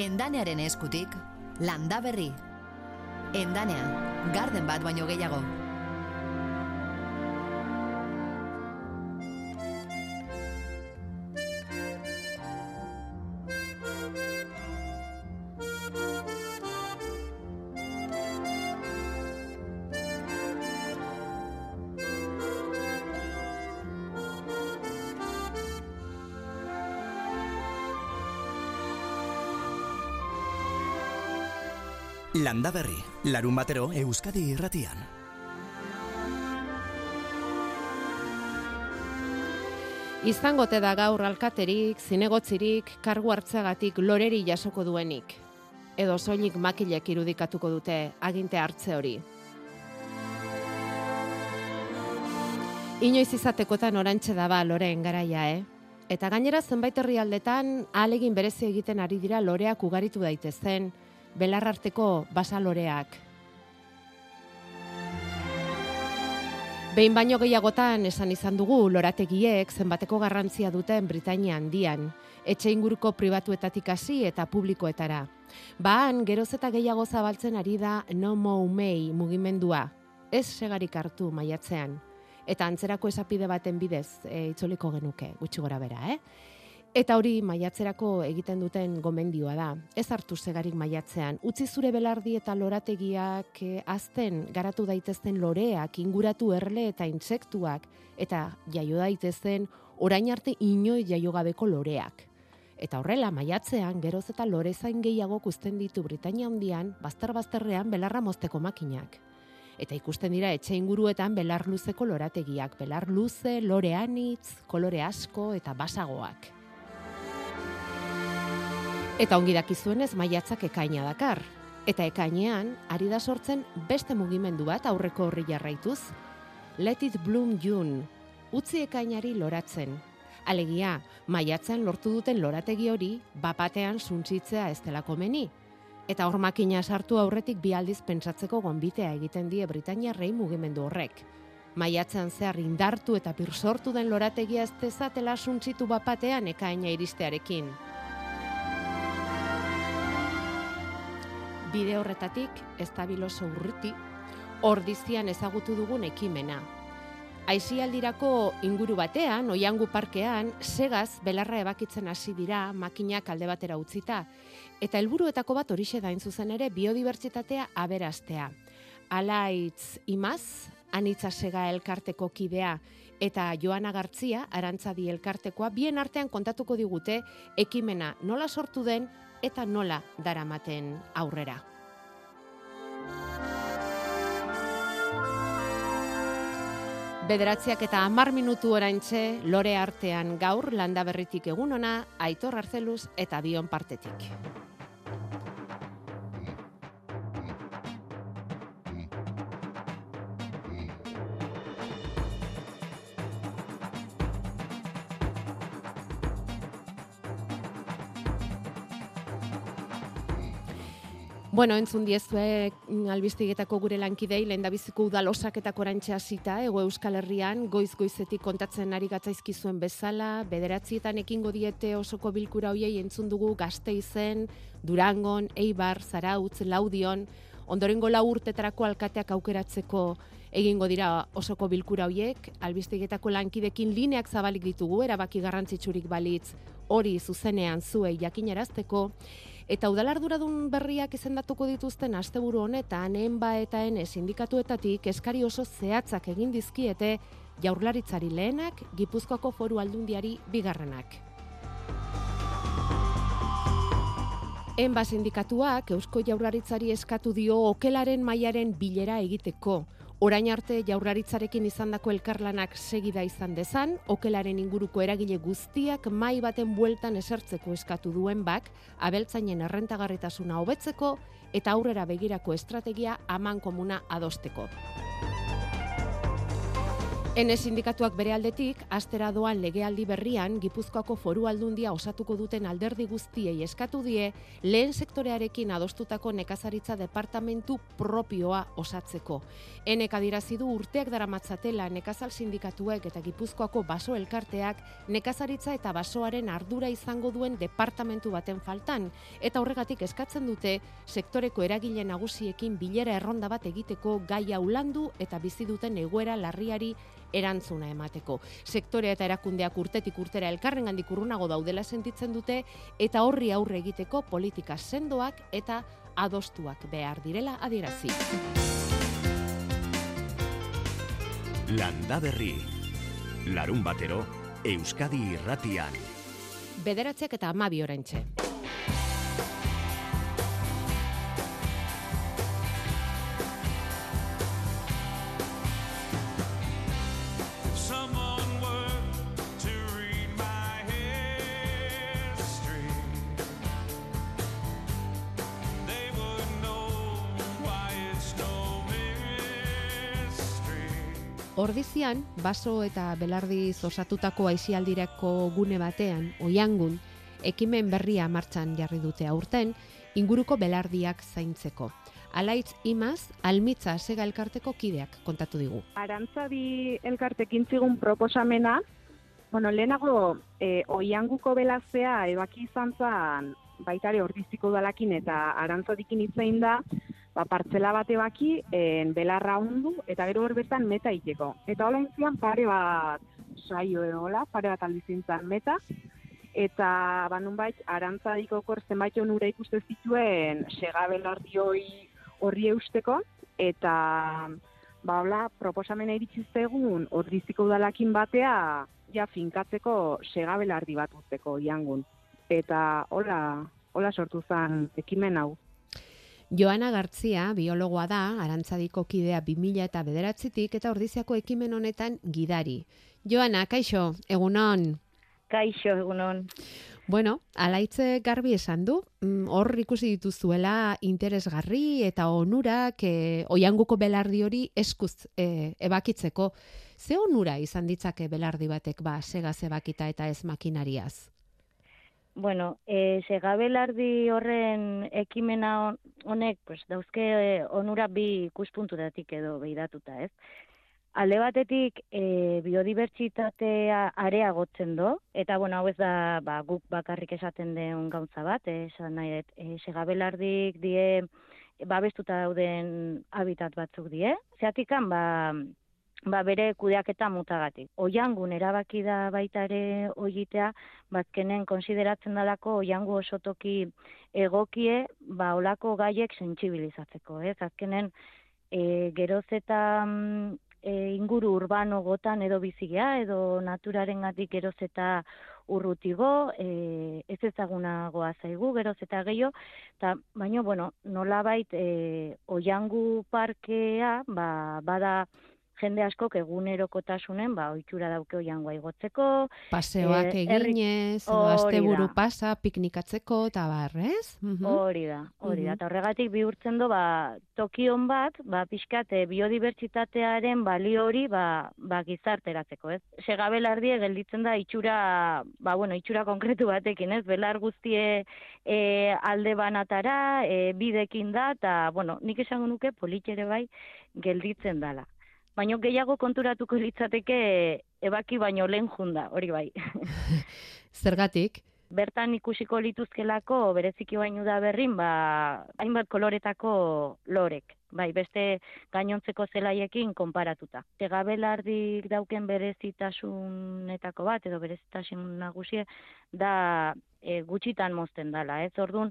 Endanearen eskutik, landa berri. Endanea, garden bat baino gehiago. Landa berri, larun batero Euskadi irratian. Izangote da gaur alkaterik, zinegotzirik, kargu hartzeagatik loreri jasoko duenik. Edo soilik makilek irudikatuko dute aginte hartze hori. Inoiz izatekotan orantxe daba loreen garaia, eh? Eta gainera zenbait herrialdetan ahalegin berezi egiten ari dira loreak ugaritu daitezen, belarrarteko basaloreak. Behin baino gehiagotan esan izan dugu lorategiek zenbateko garrantzia duten Britainia handian, etxe inguruko pribatuetatik hasi eta publikoetara. Baan, geroz eta gehiago zabaltzen ari da no mo mei mugimendua, ez segarik hartu maiatzean. Eta antzerako esapide baten bidez e, itzoliko genuke, gutxi gora bera, eh? Eta hori maiatzerako egiten duten gomendioa da. Ez hartu segarik maiatzean. Utzi zure belardi eta lorategiak eh, azten garatu daitezten loreak, inguratu erle eta intsektuak, eta jaio daitezen orain arte inoi jaio gabeko loreak. Eta horrela, maiatzean, geroz eta lore zain gehiago kusten ditu Britania handian, bazter-bazterrean belarra mozteko makinak. Eta ikusten dira etxe inguruetan belar luzeko lorategiak, belar luze, lore anitz, kolore asko eta basagoak. Eta ongi dakizuenez maiatzak ekaina dakar. Eta ekainean, ari da sortzen beste mugimendu bat aurreko horri jarraituz. Let it bloom June. Utzi ekainari loratzen. Alegia, maiatzen lortu duten lorategi hori, bapatean suntzitzea ez delako meni. Eta hor makina sartu aurretik bi aldiz pentsatzeko gonbitea egiten die Britania rei mugimendu horrek. Maiatzean zehar indartu eta pirsortu den lorategia ez dezatela suntzitu bapatean ekaina iristearekin. Bide horretatik estabiloso urruti, ordizian ezagutu dugun ekimena. Aizialdirako inguru batean, oiangu parkean, segaz belarra ebakitzen hasi dira makinak alde batera utzita, eta helburuetako bat horixe dain zuzen ere biodibertsitatea aberastea. Alaitz imaz, anitza sega elkarteko kidea, eta Joana Gartzia, arantzadi elkartekoa, bien artean kontatuko digute ekimena nola sortu den eta nola daramaten aurrera. Bederatziak eta hamar minutu oraintxe lore artean gaur landa berritik egun ona, aitor arzeluz eta bion partetik. Bueno, entzun diezue mm, albistegietako gure lankidei, lehen dabiziko udalosak eta korantxe hasita, ego Euskal Herrian, goiz-goizetik kontatzen ari gatzaizkizuen bezala, bederatzietan ekingo diete osoko bilkura hoiei entzun dugu gazte izen, Durangon, Eibar, Zarautz, Laudion, ondorengo lau urtetarako alkateak aukeratzeko egingo dira osoko bilkura hoiek, albistegietako lankidekin lineak zabalik ditugu, erabaki garrantzitsurik balitz hori zuzenean zuei jakinarazteko, Eta udalarduradun berriak izendatuko dituzten asteburu honetan, enba eta ene sindikatuetatik eskari oso zehatzak egin dizkiete jaurlaritzari lehenak, Gipuzkoako foru aldundiari bigarrenak. Enba sindikatuak Eusko Jaurlaritzari eskatu dio okelaren mailaren bilera egiteko, Orain arte jaurlaritzarekin izandako elkarlanak segida izan dezan, okelaren inguruko eragile guztiak mai baten bueltan esertzeko eskatu duen bak, abeltzainen errentagarritasuna hobetzeko eta aurrera begirako estrategia aman komuna adosteko. Ene sindikatuak bere aldetik, astera doan legealdi berrian, Gipuzkoako foru aldundia osatuko duten alderdi guztiei eskatu die, lehen sektorearekin adostutako nekazaritza departamentu propioa osatzeko. Enek adirazi du urteak daramatzatela nekazal sindikatuek eta Gipuzkoako baso elkarteak nekazaritza eta basoaren ardura izango duen departamentu baten faltan, eta horregatik eskatzen dute sektoreko eragile nagusiekin bilera erronda bat egiteko gaia ulandu eta bizi duten egoera larriari erantzuna emateko. Sektorea eta erakundeak urtetik urtera elkarren gandik urrunago daudela sentitzen dute eta horri aurre egiteko politika sendoak eta adostuak behar direla adierazi. Landa berri. Larun batero, Euskadi irratian. Bederatziak eta amabi orentxe. Ordizian, baso eta belardiz osatutako aisialdirako gune batean, oiangun, ekimen berria martxan jarri dute aurten, inguruko belardiak zaintzeko. Alaitz imaz, almitza sega elkarteko kideak kontatu digu. Arantzabi elkartekin zigun proposamena, bueno, lehenago e, oianguko belazea ebaki izan zan baitare ordiziko dalakin eta arantzadikin itzein da, ba, partzela bat ebaki, en, belarra hundu, eta gero hor bertan meta iteko. Eta hola intzian pare bat saio egola, pare bat aldizintzan meta, eta ba, nunbait, arantzadiko kor zenbait onura ikuste zituen segabelardioi horri eusteko, eta ba, hola, proposamena iritsi zegun ordiziko udalakin batea ja finkatzeko segabelardi bat uzteko iangun. Eta hola, hola sortu zen ekimen hau. Joana Gartzia, biologoa da, arantzadiko kidea 2000 eta bederatzitik, eta ordiziako ekimen honetan gidari. Joana, kaixo, egunon. Kaixo, egunon. Bueno, alaitze garbi esan du, mm, hor ikusi dituzuela interesgarri eta onurak e, oianguko belardi hori eskuz e, ebakitzeko. Ze onura izan ditzake belardi batek ba, segaz ebakita eta ez makinariaz? Bueno, e, segabelardi horren ekimena hon- honek, pues, dauzke e, onura bi ikuspunturatik edo behiratuta, ez? Alde batetik, e, biodibertsitatea areagotzen do, eta, bueno, hau ez da, ba, guk bakarrik esaten den gauza bat, eh, esan nahi dut, e, segabelardik die, babestuta dauden habitat batzuk die. Zeatikan, ba, ba bere kudeaketa mutagatik. Oiangun erabaki da baita ere oigitea, bazkenen konsideratzen dalako oiangu osotoki egokie, ba olako gaiek sentsibilizatzeko, ez? Azkenen e, geroz eta mm, e, inguru urbano gotan edo bizigea, edo naturarengatik geroz eta urrutigo, e, ez ezagunagoa zaigu, geroz eta gehiago, eta baino, bueno, nolabait e, oiangu parkea, ba, bada jende askok egunerokotasunen ba ohitura dauke oiangoa igotzeko, Paseoak herri- eginez, asteburu pasa, piknikatzeko eta bar, ez? Mhm. hori da, hori da. Mhm. Eta horregatik bihurtzen do ba tokion bat, ba pixkat eh, biodibertsitatearen balio hori ba, ba gizarteratzeko, ez? Segabelardie gelditzen da itxura, ba bueno, itxura konkretu batekin, ez? Belar guztie e, alde banatara, e, bidekin da eta bueno, nik esango nuke politxere bai gelditzen dala. Baino gehiago konturatuko litzateke ebaki baino lehen junda, hori bai. Zergatik? bertan ikusiko lituzkelako bereziki baino da berrin, ba, hainbat koloretako lorek, bai, beste gainontzeko zelaiekin konparatuta. Tegabelardik dauken berezitasunetako bat, edo berezitasun nagusie, da e, gutxitan mozten dala, ez? Ordun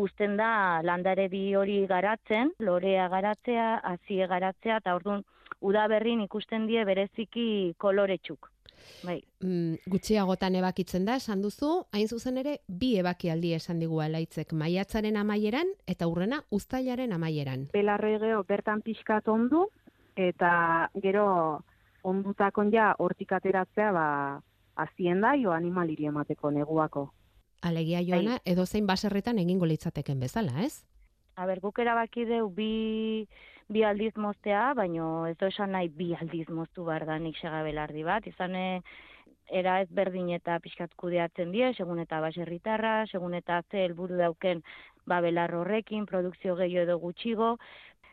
uzten da landaredi hori garatzen, lorea garatzea, hazie garatzea, eta ordun udaberrin ikusten die bereziki koloretsuk. Bai, Mm, gutxiagotan ebakitzen da, esan duzu, hain zuzen ere, bi ebakialdi esan digu alaitzek, maiatzaren amaieran eta urrena uztailaren amaieran. Belarre geho bertan pixkat ondu, eta gero ondutakon ja hortik ateratzea ba, azien da, jo animaliri emateko neguako. Alegia joana, edozein baserretan egingo litzateken bezala, ez? A ber, guk erabaki deu bi, bi aldiz moztea, baino ez do esan nahi bi aldiz moztu behar da nik segabelardi bat, izan era ez berdin eta pixkat kudeatzen die, segun eta baserritarra, segun eta ze helburu dauken ba belar horrekin, produkzio gehiago edo gutxigo,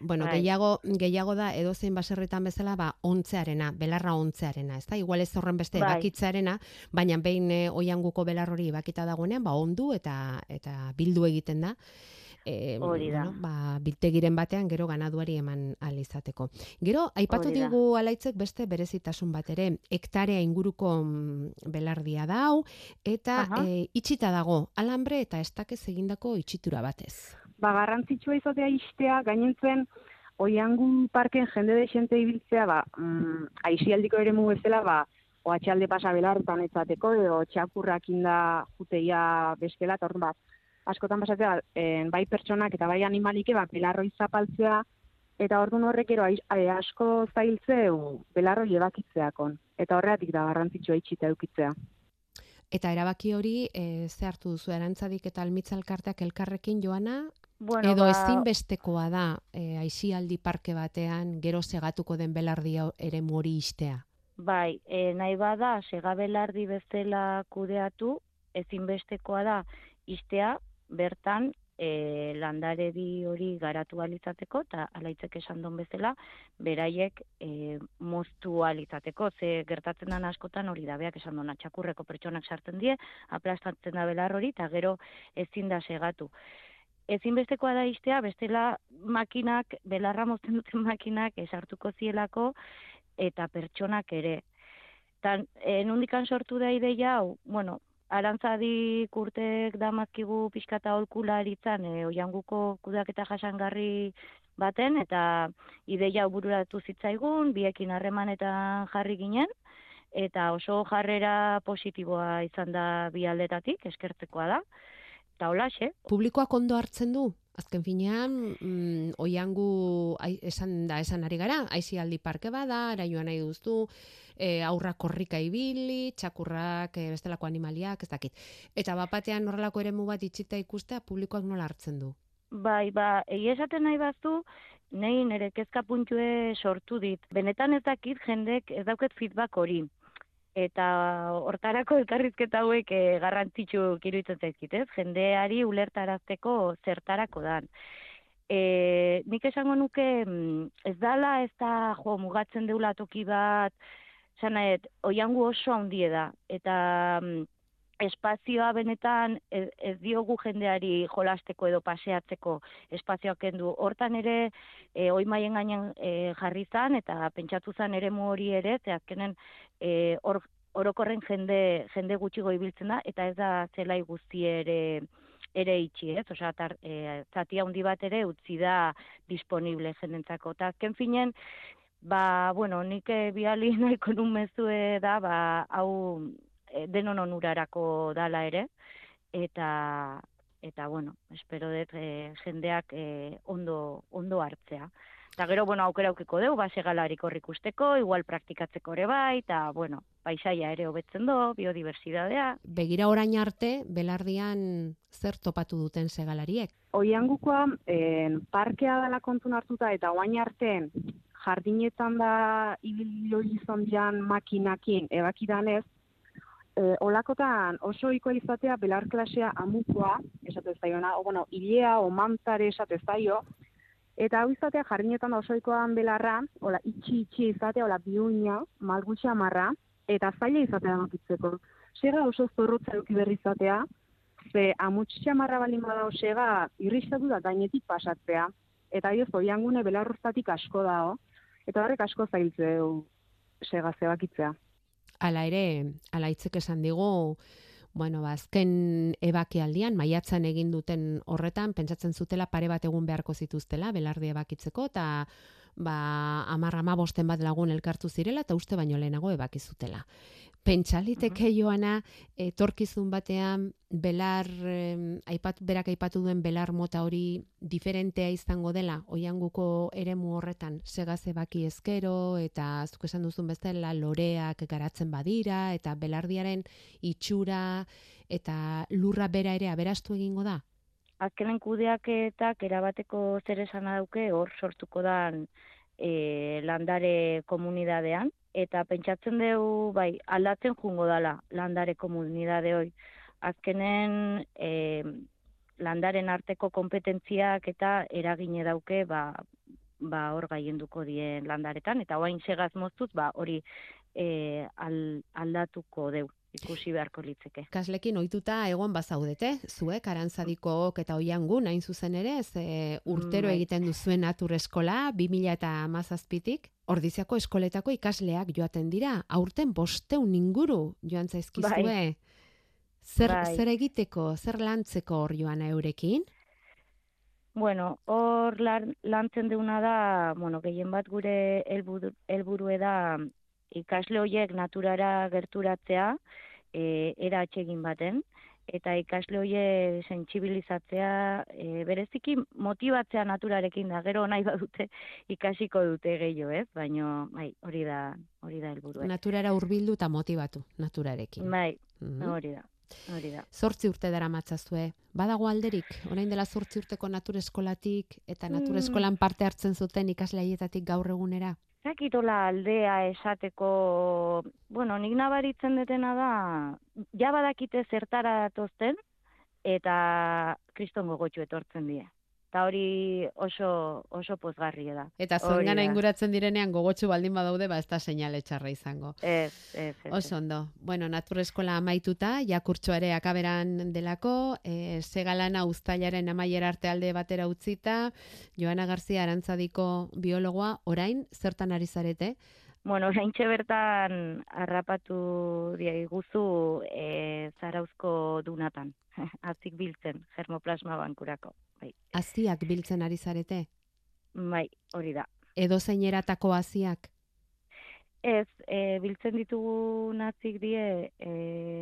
Bueno, Bai. gehiago, gehiago da edozein baserritan bezala, ba, ontzearena, belarra ontzearena, ez da? Igual ez horren beste Bai. bakitzearena, baina behin e, oianguko belar hori bakita dagoenean, ba, ondu eta eta bildu egiten da. E, Hori da. Bueno, ba, biltegiren batean gero ganaduari eman ahal izateko. Gero, aipatu digu alaitzek beste berezitasun bat ere, hektarea inguruko mm, belardia da hau, eta e, itxita dago, alambre eta estakez egindako itxitura batez. ba, garrantzitsua izatea istea, gainentzen, oiangun parken jende desente ibiltzea, ba, mm, aizialdiko ere bezala, ba, oatxalde pasa belartan etzateko, edo txakurrak inda juteia bestela, eta orduan, ba, askotan pasatzea, en, bai pertsonak eta bai animalike, ba, belarroi zapaltzea, eta orduan horrek ero eh, asko zailtzeu belarroi ebakitzeakon. Eta horregatik da garrantzitsua itxita eukitzea. Eta erabaki hori, e, ze hartu duzu erantzadik eta almitzalkarteak elkarrekin joana, bueno, edo ba, ezinbestekoa da e, aisialdi parke batean gero segatuko den belardia ere mori istea. Bai, e, nahi bada, segabelardi bezala kudeatu, ezinbestekoa da, istea, bertan, e, landaredi hori garatu alizateko, eta alaitzek esan don bezala, beraiek e, moztu alizateko, ze gertatzen den askotan hori da, beak esan dona, txakurreko pertsonak sartzen die, aplastatzen da belar hori, eta gero ezin da segatu. Ezinbestekoa da istea, bestela makinak, belarra mozten duten makinak esartuko zielako, eta pertsonak ere. Tan, e, nundikan sortu da ideia bueno, arantzadi kurtek damazkigu pixkata holkularitzan, e, oianguko kudaketa jasangarri baten, eta ideia hau bururatu zitzaigun, biekin harremanetan jarri ginen, eta oso jarrera positiboa izan da bi aldetatik, eskertzekoa da. Eta holaxe, Publikoak ondo hartzen du? Azken finean, mm, oiangu ai, esan da esan ari gara, aisialdi parke bada, ara joan nahi duztu, e, aurrak korrika ibili, txakurrak, e, bestelako animaliak, ez dakit. Eta bapatean horrelako eremu bat itxita ikustea, publikoak nola hartzen du? Bai, ba, egia esaten nahi baztu, nei nire kezka puntue sortu dit. Benetan ez dakit jendek ez dauket feedback hori. Eta hortarako elkarrizketa hauek e, garrantzitsu iruditzen zaizkit, ez? Jendeari ulertarazteko zertarako dan. E, nik esango nuke mm, ez dala ez da jo mugatzen deula toki bat, zanaet, oiangu oso handie da, eta mm, espazioa benetan ez, ez diogu jendeari jolasteko edo paseatzeko espazioak kendu. Hortan ere, e, oimaien gainean e, jarri zan, eta pentsatu zan ere hori ere, ze azkenen e, hor, orokorren jende, jende gutxigo ibiltzen da, eta ez da zelai guzti ere ere itxi, ez? Osea, tar, e, zati handi bat ere utzi da disponible jendentzako. Eta azken finen, ba, bueno, nik eh, biali nahiko nun mezue da, ba, hau denon onurarako dala ere, eta eta bueno, espero dut eh, jendeak eh, ondo ondo hartzea. Eta gero, bueno, aukera aukiko dugu, ba, segalarik horrik usteko, igual praktikatzeko ere bai, eta, bueno, paisaia ere hobetzen do, biodiversidadea, Begira orain arte, belardian zer topatu duten segalariek? Oiangukoa en, parkea dela kontun hartuta eta oain arte jardinetan da ibilio izan dian makinakin ebakidanez, e, olakotan oso ohikoa izatea belar klasea amukoa, esate zaiona, o bueno, ilea o mantare esate zaio, eta hau izatea jardinetan da oso ohikoan belarra, ola itxi itxi izatea, ola biuina, malgutxa marra, eta zaila izatea makitzeko. Sega oso zorrotza eduki berri izatea, ze amuts xamarra balin bada osega irristatu da gainetik pasatzea. Eta dioz, oiangune belarroztatik asko dao, eta horrek asko zailtzeu sega zebakitzea. Hala ere, ala hitzek esan digu, bueno, ba, azken ebakialdian, maiatzan egin duten horretan, pentsatzen zutela pare bat egun beharko zituztela, belardi ebakitzeko, eta ba, amar bosten bat lagun elkartu zirela, eta uste baino lehenago ebaki zutela. Pentsaliteke joana, etorkizun batean, belar, em, aipat, berak aipatu duen belar mota hori diferentea izango dela, oianguko eremu horretan, segaz ebaki ezkero, eta zuk esan duzun bezala, loreak garatzen badira, eta belardiaren itxura, eta lurra bera ere aberastu egingo da? azkenen kudeaketak erabateko zer esana dauke hor sortuko dan e, landare komunidadean, eta pentsatzen dugu, bai, aldatzen jungo dala landare komunidade hoi. Azkenen e, landaren arteko kompetentziak eta eragine dauke, ba, ba hor gaienduko dien landaretan, eta oain segaz moztuz, ba hori e, al, aldatuko deu ikusi beharko litzeke. Kaslekin ohituta egon bazaudete, zuek arantzadikook eta oiangu hain zuzen ere, ze urtero Bai. egiten duzuen natur eskola 2000 eta mazazpitik, ordiziako eskoletako ikasleak joaten dira, aurten bosteun inguru joan zaizkizue. Bai. Zer, Bai. zer egiteko, zer lantzeko hor joana eurekin? Bueno, hor lan, lantzen deuna da, bueno, gehien bat gure helburu da ikasle horiek naturara gerturatzea, e, era atsegin baten, eta ikasle horiek sentsibilizatzea, e, bereziki motibatzea naturarekin da, gero nahi badute ikasiko dute gehiago, ez? Baino, bai, hori da, hori da helburua. Naturara hurbildu eta motibatu naturarekin. Bai, Mhm. hori da, hori da. Zortzi urte dara matzazue. Badago alderik, orain dela zortzi urteko natur eskolatik eta natur Mm. parte hartzen zuten ikasle haietatik gaur egunera. Zakitola aldea esateko, bueno, nik nabaritzen detena da, ja badakite zertara datozten, eta kriston gogotxu etortzen die. Eta hori oso, oso pozgarria da. Eta da. inguratzen direnean gogotsu baldin badaude, ba ez da seinale txarra izango. Ez, ez, ez. Oso ondo. Bueno, natur eskola amaituta, jakurtxo ere akaberan delako, e, segalana uztailaren amaiera arte alde batera utzita, Joana Garzia Arantzadiko biologoa, orain, zertan ari zarete? Bueno, oraintxe bertan harrapatu diaiguzu e, zarauzko dunatan, azik biltzen, germoplasma bankurako. Bai, Aziak biltzen ari zarete? bai, hori da. Edo zeineratako aziak? Ez, e, biltzen ditugu nazik die e,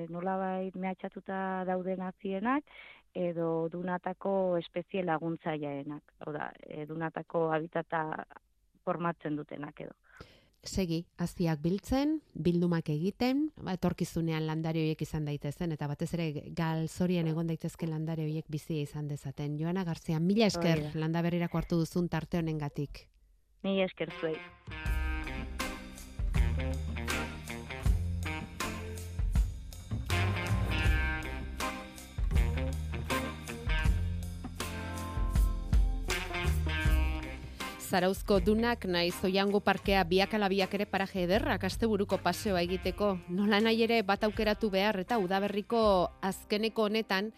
nolabait mehatxatuta dauden nazienak edo dunatako espezie laguntzaileaenak. Hau da, e, dunatako habitata formatzen dutenak edo. Segi, aziak biltzen, bildumak egiten, ba, etorkizunean landare horiek izan daitezen, eta batez ere galzorien egon daitezke landare horiek bizi izan dezaten. Joana Garzia, mila esker Hori da. landa berrirako hartu duzun tarte honengatik. Ni esker zuei. Zarauzko dunak naiz oiango parkea biak ala biak ere paraje ederrak asteburuko paseoa egiteko. Nola nahi ere bat aukeratu behar eta udaberriko azkeneko honetan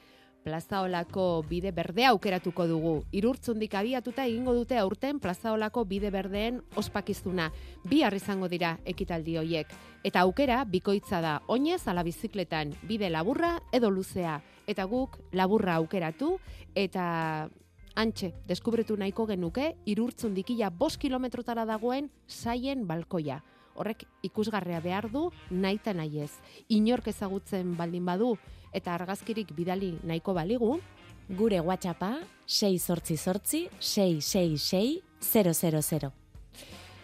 plazaolako bide berdea aukeratuko dugu. Irurtzundik abiatuta egingo dute aurten plazaolako bide berdeen ospakizuna. Bi izango dira ekitaldi hoiek. Eta aukera bikoitza da oinez ala bizikletan bide laburra edo luzea. Eta guk laburra aukeratu eta Antxe, deskubritu nahiko genuke, irurtzun dikila bost kilometrotara dagoen saien balkoia. Horrek ikusgarrea behar du, naita nahi ez. Inork ezagutzen baldin badu, eta argazkirik bidali nahiko baligu, Gure WhatsAppa 6 sortzi sortzi 666 000.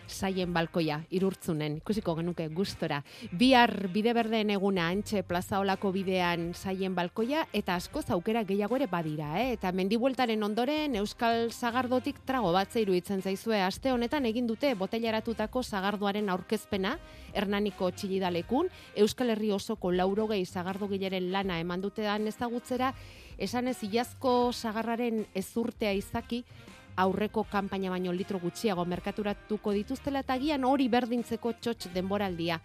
Saien balkoia, irurtzunen, ikusiko genuke gustora. Bihar bide berdeen eguna antxe plazaolako bidean saien balkoia, eta asko aukera gehiago ere badira, eh? eta mendibueltaren ondoren Euskal Zagardotik trago bat zeiru itzen zaizue, aste honetan egin dute botellaratutako zagardoaren aurkezpena, Hernaniko txilidalekun, Euskal Herri osoko laurogei zagardogileren lana eman dutean ezagutzera, esan ez ilazko sagarraren ezurtea izaki, aurreko kanpaina baino litro gutxiago merkaturatuko dituztela eta agian hori berdintzeko txotx denboraldia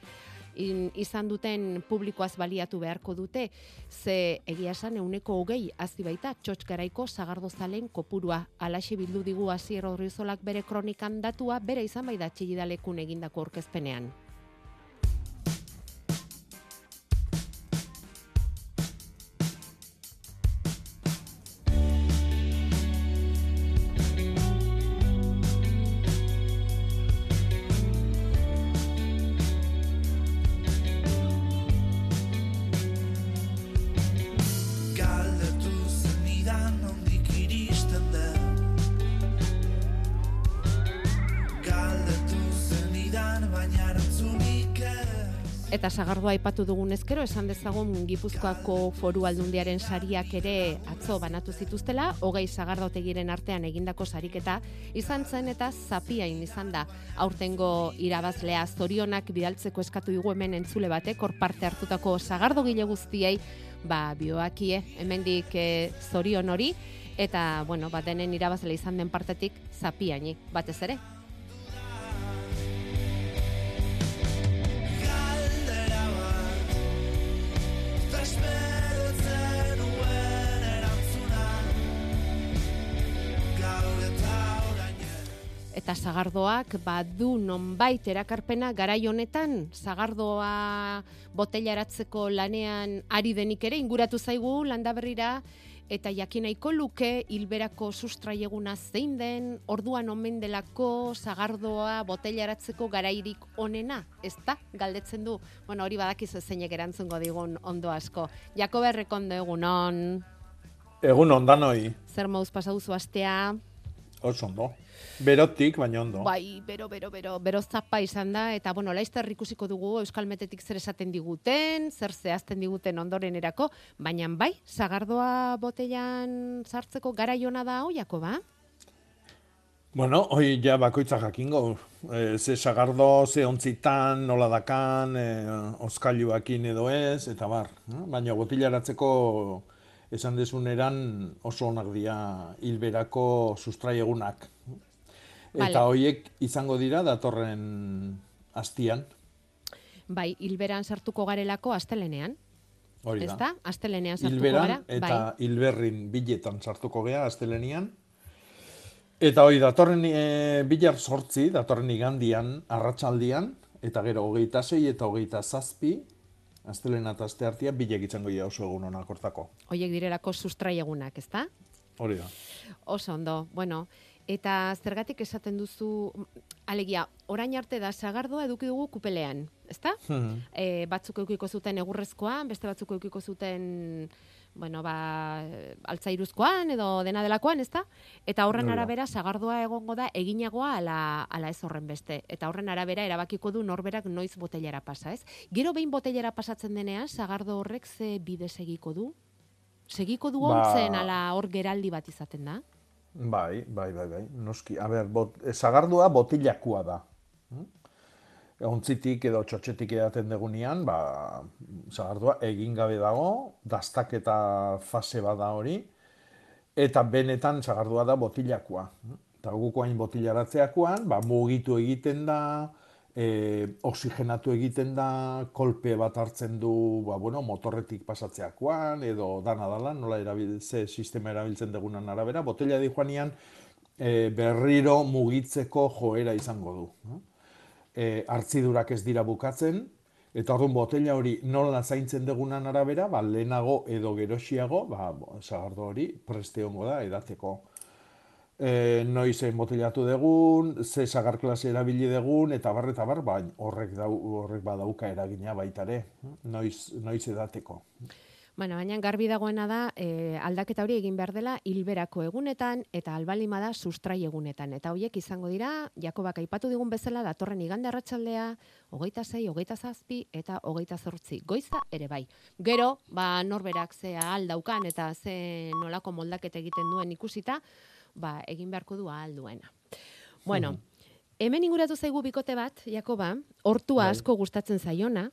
izan duten publikoaz baliatu beharko dute, ze egia esan euneko hogei hazi baita txotx garaiko zagardozalen kopurua. Alaxe bildu digu hasier Orrizolak bere kronikan datua, bere izan bai da txilidalekun egindako orkezpenean. Eta sagardoa aipatu dugun ezkero, esan dezagun Gipuzkoako foru aldundiaren sariak ere atzo banatu zituztela, hogei sagardotegiren artean egindako sariketa izan zen eta zapiain izan da. Aurtengo irabazlea zorionak bidaltzeko eskatu dugu hemen entzule batek, hor parte hartutako sagardogile guztiei, ba, bioakie, hemendik e, zorion hori, eta, bueno, bat denen irabazle izan den partetik zapiaini, batez ere. Eta sagardoak badu nonbait erakarpena garai honetan. Sagardoa botellaratzeko lanean ari denik ere inguratu zaigu landaberrira eta jakin nahiko luke hilberako sustraieguna zein den, orduan omen delako sagardoa botellaratzeko garairik onena, ez da? Galdetzen du, bueno, hori badakizu zeinek erantzungo digun ondo asko. Jakoba errekondo egunon, Egun ondanoi, zer mauz pasauzu astea, oso ondo. Berotik, baina ondo. Bai, bero, bero, bero, bero zapa izan da, eta bueno, laizter ikusiko dugu Euskal Metetik zer esaten diguten, zer zehazten diguten ondorenerako, baina bai, sagardoa botellan sartzeko garaiona da hoiako, ba? Bueno, hoi ja bakoitza jakingo. E, ze sagardo, ze ontzitan, nola dakan, e, oskailuakin edo ez, eta bar. eh? Baina botilaratzeko esan desuneran oso onak dira hilberako sustraiegunak. Eta Vale. hoiek izango dira datorren astian, Bai, hilberan sartuko garelako astelenean, hori da. ez da? Astelenean sartuko Hilberan gara, eta bai. hilberrin biletan sartuko gea astelenian. Eta hori datorren e, bilar sortzi, datorren igandian, arratsaldian eta gero hogeita sei eta hogeita zazpi, astelena eta aste hartia, bilek itxango dira oso egun honak hortako. Hoiek direlako sustraiegunak, ez da? Hori da. Oso ondo, bueno, eta zergatik esaten duzu, alegia, orain arte da sagardoa eduki dugu kupelean, ezta? Mhm. e, batzuk eukiko zuten egurrezkoan, beste batzuk eukiko zuten bueno, ba, altzairuzkoan edo dena delakoan, ezta? Eta horren da. arabera sagardoa egongo da eginagoa ala, ala ez horren beste. Eta horren arabera erabakiko du norberak noiz botellara pasa, ez? Gero behin botellara pasatzen denean, sagardo horrek ze bide segiko du? Segiko du Ba- ontzen ala hor geraldi bat izaten da? Bai, bai, bai, bai. Noski, a ber, bot, e, sagardua botilakoa da. Hm? Ontzitik edo txotxetik edaten degunean, ba, sagardua egin gabe dago, dastaketa fase bada hori, eta benetan sagardua da botilakoa. Eta guk hain botilaratzeakoan, ba, mugitu egiten da, e, oxigenatu egiten da, kolpe bat hartzen du, ba, bueno, motorretik pasatzeakoan, edo dana dala, nola erabil, ze sistema erabiltzen degunan arabera, botella di joanian e, berriro mugitzeko joera izango du. E, hartzidurak ez dira bukatzen, eta orduan botella hori nola zaintzen degunan arabera, ba, lehenago edo gerosiago, ba, sagardo hori preste hongo da edatzeko e, noiz embotellatu degun, ze sagar klase erabili degun, eta bar, eta bar, bain horrek, dau, horrek badauka eragina baitare, noiz, noiz edateko. Bueno, baina garbi dagoena da, e, aldaketa hori egin behar dela hilberako egunetan eta albalima da sustrai egunetan. Eta hoiek izango dira, Jakobak aipatu digun bezala, datorren igande arratsaldea, hogeita zei, hogeita zazpi eta hogeita zortzi. Goiza ere bai. Gero, ba, norberak ze ahal daukan eta ze nolako moldaketa egiten duen ikusita, ba, egin beharko du ahal duena. Bueno, hemen inguratu zaigu bikote bat, Jakoba, hortua Bai. asko gustatzen zaiona,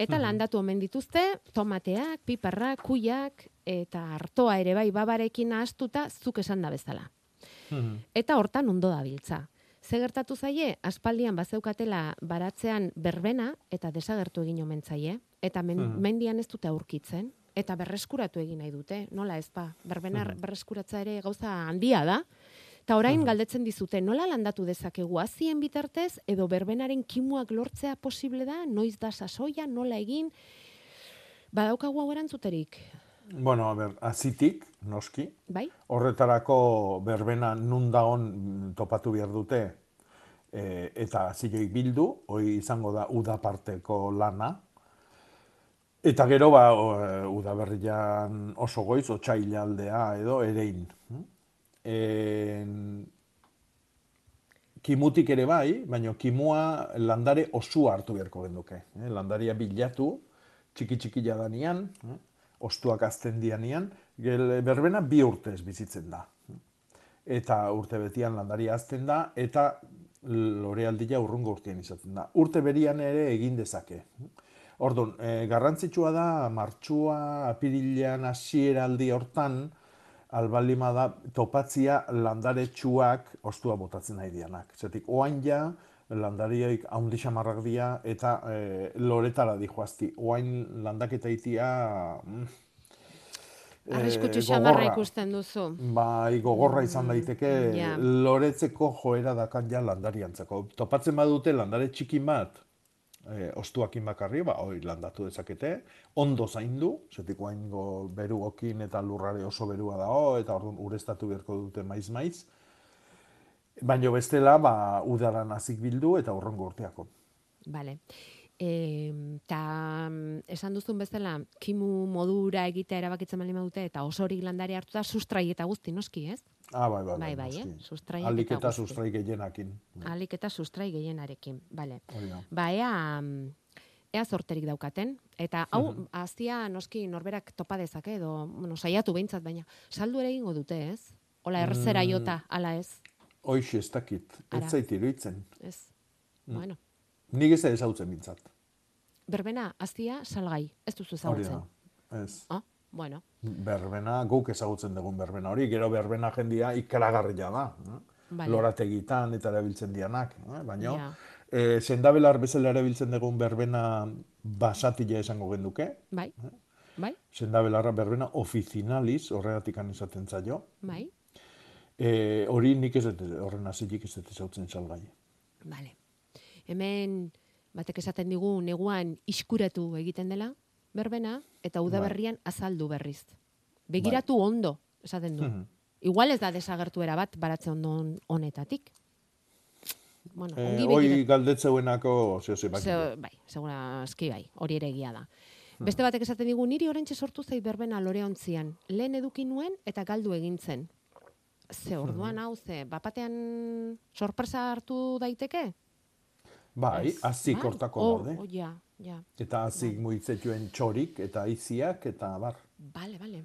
Eta landatu omen dituzte, tomateak, piparrak, kuiak, eta hartoa ere bai babarekin ahaztuta zuk esan da bezala. Eta hortan ondo dabiltza. Ze gertatu zaie, aspaldian bazeukatela baratzean berbena eta desagertu egin omen zaie, eta men, Mhm. mendian ez dute aurkitzen, eta berreskuratu egin nahi dute, nola ez ba, berbena berreskuratza ere gauza handia da, Eta orain galdetzen dizute, nola landatu dezakegu? Azien bitartez, edo berbenaren kimuak lortzea posible da, noiz da sasoia, nola egin, badaukagu hau erantzuterik, Bueno, a ber, azitik, noski, bai? horretarako berbena nun dagon mm, topatu behar dute, e, eta zileik bildu, hoi izango da udaparteko lana, Eta gero, ba, o, udaberrian oso goiz, otxaila aldea edo erein. En, kimutik ere bai, baina kimua landare osua hartu beharko genduke. Eh? Landaria bilatu, txiki txiki jadanean, eh? ostuak azten dianean, berbena bi urtez bizitzen da. Eta urte betian landaria azten da, eta lorealdia urrungo urtean izaten da. Urte berian ere egin dezake. Orduan, e, garrantzitsua da, martxua, apirilean, hasieraldi hortan, albalima da topatzia landaretsuak ostua botatzen nahi dianak. Zetik, oain ja, landariak haundi xamarrak dira eta e, loretara dihoazti. Oain landaketa itia... Mm, eh, Arriskutsu xamarra gogorra. ikusten duzu. Bai, gogorra izan daiteke, ja. loretzeko joera dakan ja landariantzako. Topatzen badute landare txikin bat, e, ostuakin bakarri, ba, hoi landatu dezakete, ondo zaindu, zetik oaingo beruokin eta lurrare oso berua dago, eta orduan ureztatu beharko dute maiz-maiz. Baina bestela, ba, udaran hazik bildu eta urrengo urteako. Bale. Eta esan duzun bezala, kimu modura egitea erabakitzen bali dute eta osorik landari hartu da sustrai eta guzti, noski, ez? Ah, bai, bai, Bai, bai, eh? Sustrai Alik eta sustrai gehienakin. Alik eta sustrai gehienarekin, bale. Ba, ea, mm, ea zorterik daukaten. Eta hau, aztia noski norberak topa dezake, edo, bueno, saiatu behintzat, baina saldu ere egingo dute, ez? Ola errezera Mm. jota, ala ez, Hoxe ez dakit, ez zait iruditzen. ez. Mm. Bueno, Nik ez da ezautzen bintzat. berbena, aztia salgai, ez duzu da. Ez. Ah, bueno, Berbena, guk ezagutzen dugun berbena hori, gero berbena jendia ikaragarria da. eh? Bale. Lorategitan eta erabiltzen dianak, eh? baina Ja. eh, sendabelar bezala erabiltzen dugun berbena basatila esango genduke. bai, bai, Sendabelarra berbena ofizinaliz, horregatik izaten zaio. bai, Eh, hori nik ez dut, horren hazilik ez dut ezautzen salgai. bale. Hemen, batek esaten digu, neguan iskuratu egiten dela, berbena, eta udaberrian azaldu berriz. Begiratu ondo, esaten du. Mhm. Igual ez da desagertu erabat baratze ondo honetatik. Bueno, Eh, ongi hoi galdetzeuenako, zeo ze baki. Ze, bai, segura aski bai, hori ere egia da. Hmm. Beste batek esaten digu, niri orentxe sortu zait berbena loreontzian. Lehen eduki nuen eta galdu egin zen. Ze Hmm. orduan hau, ze, bapatean sorpresa hartu daiteke? Bai, azik bai? hortako Oh, daude. oh, ja, ja. Eta azik muitzetuen txorik eta iziak eta bar. Bale, bale.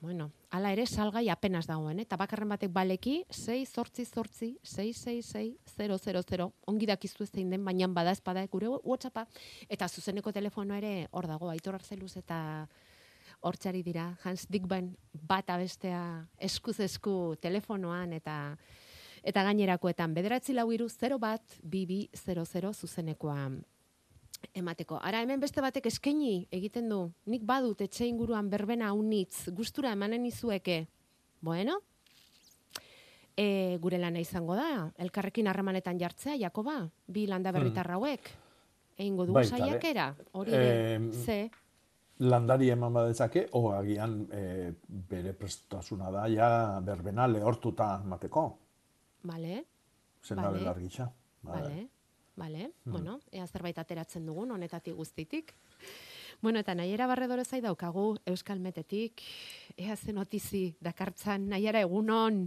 Bueno, hala ere salgai apenas dagoen, eta bakarren batek baleki 6 zortzi zortzi 666 000 ongi dakizu ez den, baina bada espada gure WhatsAppa eta zuzeneko telefonoa ere hor dago, Aitor Arzeluz eta hortxari dira, Hans Dickban bata bestea eskuz esku telefonoan eta eta gainerakoetan bederatzi lau iru 0 bat 2200 zuzenekoa emateko. Ara hemen beste batek eskaini egiten du. Nik badut etxe inguruan berbena unitz gustura emanen izueke. Bueno, e, gure lana izango da. Elkarrekin harremanetan jartzea, Jakoba, bi landa berritar hauek. Egingo dugu saiakera. Hori ere, Em, ze, landari eman badezake, o agian e, bere prestasuna da, ja berbena lehortuta mateko. bale, Zendabe Bale. largitza. Bale, bale. Bueno, ea zerbait ateratzen dugun honetatik guztitik. Bueno, eta nahiera barredore zai daukagu Euskal Metetik, ea ze notizi dakartzan, nahiara egunon.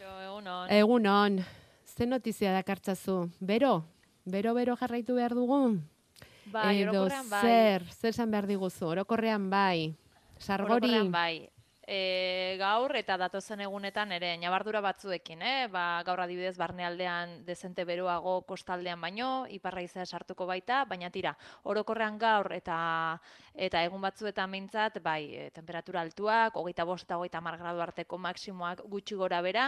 Egunon. Egunon, ze notizia dakartzazu? Bero? Bero, bero jarraitu behar dugu? Bai, Edo orokorrean bai. zer, zer esan behar diguzu? Orokorrean bai. Sargori? Orokorrean bai. E, gaur eta datozen egunetan ere ñabardura batzuekin, eh? Ba, gaur adibidez barnealdean dezente beroago kostaldean baino, iparraizea sartuko baita, baina tira, orokorrean gaur eta eta egun batzuetan mintzat, bai, e, temperatura altuak, hogeita bost eta hogeita hamar gradu arteko maksimoak gutxi gora bera,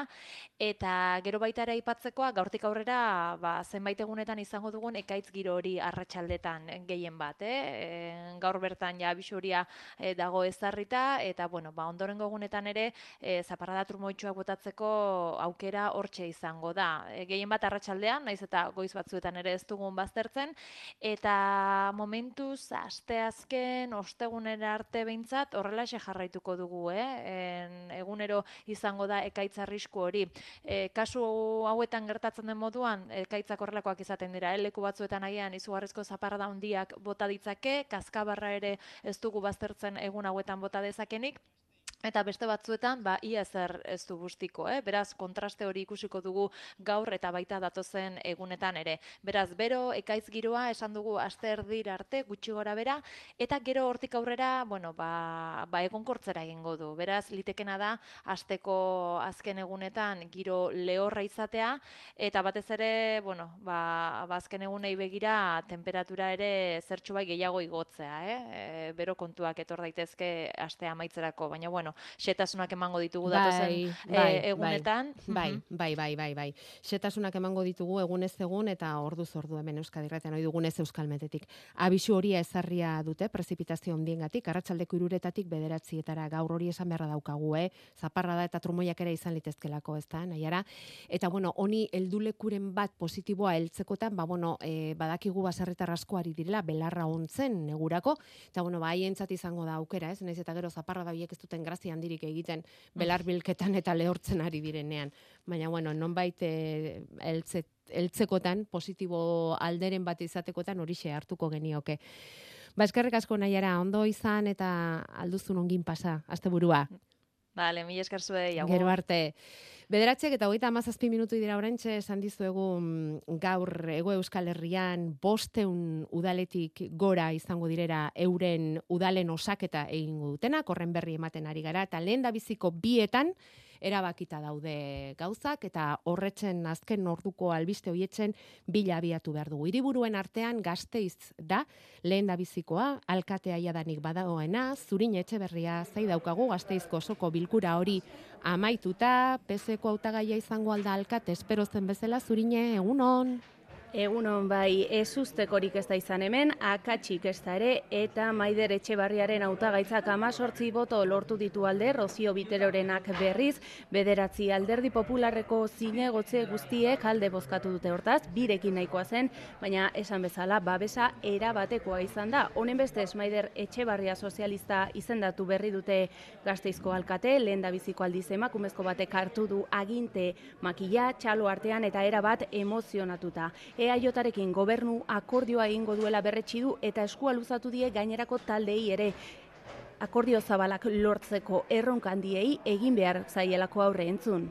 eta gero baita ere aipatzekoa, gaurtik aurrera, ba, zenbait egunetan izango dugun ekaitz giro hori arratsaldetan gehien bat, eh? E, gaur bertan ja bisuria e, dago ezarrita eta bueno, ba ondorengo egunetan ere e, zaparrada trumoitsuak botatzeko aukera hortxe izango da. E, gehien bat arratsaldean, naiz eta goiz batzuetan ere ez dugun baztertzen eta momentuz asteazken ostegunera arte behintzat horrelaxe jarraituko dugu, eh? En, egunero izango da ekaitz arrisku hori. E, kasu hauetan gertatzen den moduan, ekaitzak horrelakoak izaten dira, eh? leku batzuetan agian izugarrizko zaparrada handiak bota ditzake, kaskabarra ere ez dugu baztertzen egun hauetan bota dezakenik, Eta beste batzuetan, ba, ia zer ez du bustiko, eh? beraz, kontraste hori ikusiko dugu gaur eta baita datozen egunetan ere. Beraz, bero, ekaiz giroa, esan dugu aste arte, gutxi gora bera, eta gero hortik aurrera, bueno, ba, ba egonkortzera egingo du. Beraz, litekena da, asteko azken egunetan giro lehorra izatea, eta batez ere, bueno, ba, ba azken egunei begira temperatura ere zertxu bai gehiago igotzea, eh? E, bero kontuak etor daitezke astea amaitzerako, baina bueno, xetasunak emango ditugu datozen eh, egunetan. Bai, Mhm. bai, bai, bai, bai. Xetasunak emango ditugu egunez egun eta orduz ordu hemen Euskadi Irratian ohi dugunez Euskalmetetik. Abisu horia ezarria dute prezipitazio handiengatik, arratsaldeko iruretatik bederatzietara gaur hori esan beharra daukagu, eh? Zaparra da eta trumoiak ere izan litezkelako, ezta, nahiara. Eta bueno, honi heldulekuren bat positiboa heltzekotan, ba bueno, eh, badakigu baserritar asko ari direla belarra ontzen negurako, eta bueno, ba haientzat izango da aukera, ez? Naiz eta gero zaparra da ez duten grazia handirik egiten belar bilketan eta lehortzen ari direnean. Baina bueno, nonbait eh, heltze heltzekotan positibo alderen bat izatekotan horixe hartuko genioke. Ba, eskerrik asko nahiara, ondo izan eta alduzun ongin pasa, asteburua. Bale, mila esker zuei, agur. Gero arte. Bederatziak eta hogeita amazazpi minutu dira orentxe, esan dizuegu mm, gaur ego euskal herrian bosteun udaletik gora izango direra euren udalen osaketa egingo dutenak, horren berri ematen ari gara, eta lehen da biziko bietan, erabakita daude gauzak eta horretzen azken orduko albiste hoietzen bila abiatu behar dugu. Hiriburuen artean gazteiz da, lehen da bizikoa, alkatea jadanik badagoena, zurin etxe berria zai daukagu gazteizko osoko bilkura hori amaituta, PSeko hautagaia izango alda alkate, espero zen bezala, zurine, egunon. Egunon bai, ez ustekorik ez da izan hemen, akatsik ez da ere, eta maider etxebarriaren hautagaitzak amazortzi boto lortu ditu alde, Rozio Biterorenak berriz, bederatzi alderdi popularreko zinegotze guztiek alde bozkatu dute hortaz, birekin nahikoa zen, baina esan bezala, babesa erabatekoa izan da. Honen beste maider etxebarria sozialista izendatu berri dute gazteizko alkate, lehen da biziko aldiz emakumezko batek hartu du aginte makilla, txalo artean eta erabat emozionatuta. EAJarekin gobernu akordioa egingo duela berretsi du eta eskua luzatu die gainerako taldei ere akordio zabalak lortzeko erronka handiei egin behar zaielako aurre entzun.